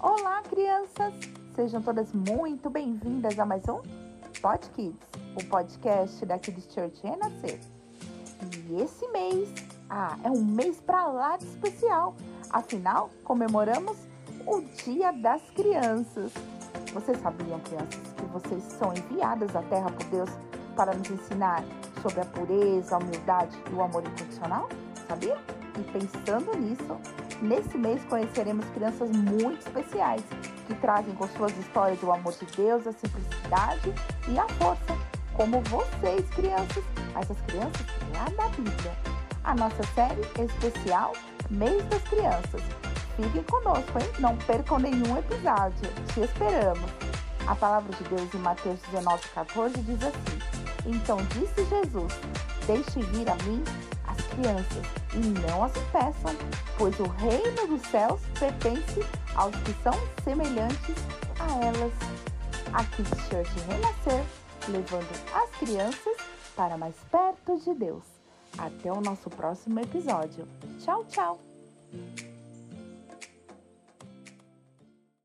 Olá, crianças! Sejam todas muito bem-vindas a mais um Pod Kids, o podcast da Kids Church Renascer. E esse mês, ah, é um mês para lá de especial. Afinal, comemoramos o Dia das Crianças. Vocês sabiam, crianças, que vocês são enviadas à Terra por Deus para nos ensinar sobre a pureza, a humildade e o amor incondicional? Sabia? E pensando nisso, nesse mês conheceremos crianças muito especiais que trazem com suas histórias o amor de Deus, a simplicidade e a força, como vocês, crianças, essas crianças lá da Bíblia. A nossa série especial Mês das Crianças. Fiquem conosco, hein? Não percam nenhum episódio. Te esperamos. A palavra de Deus em Mateus 19, 14 diz assim: Então disse Jesus: Deixe vir a mim crianças e não as impeçam, pois o reino dos céus pertence aos que são semelhantes a elas. Aqui Church Renascer, levando as crianças para mais perto de Deus. Até o nosso próximo episódio. Tchau, tchau!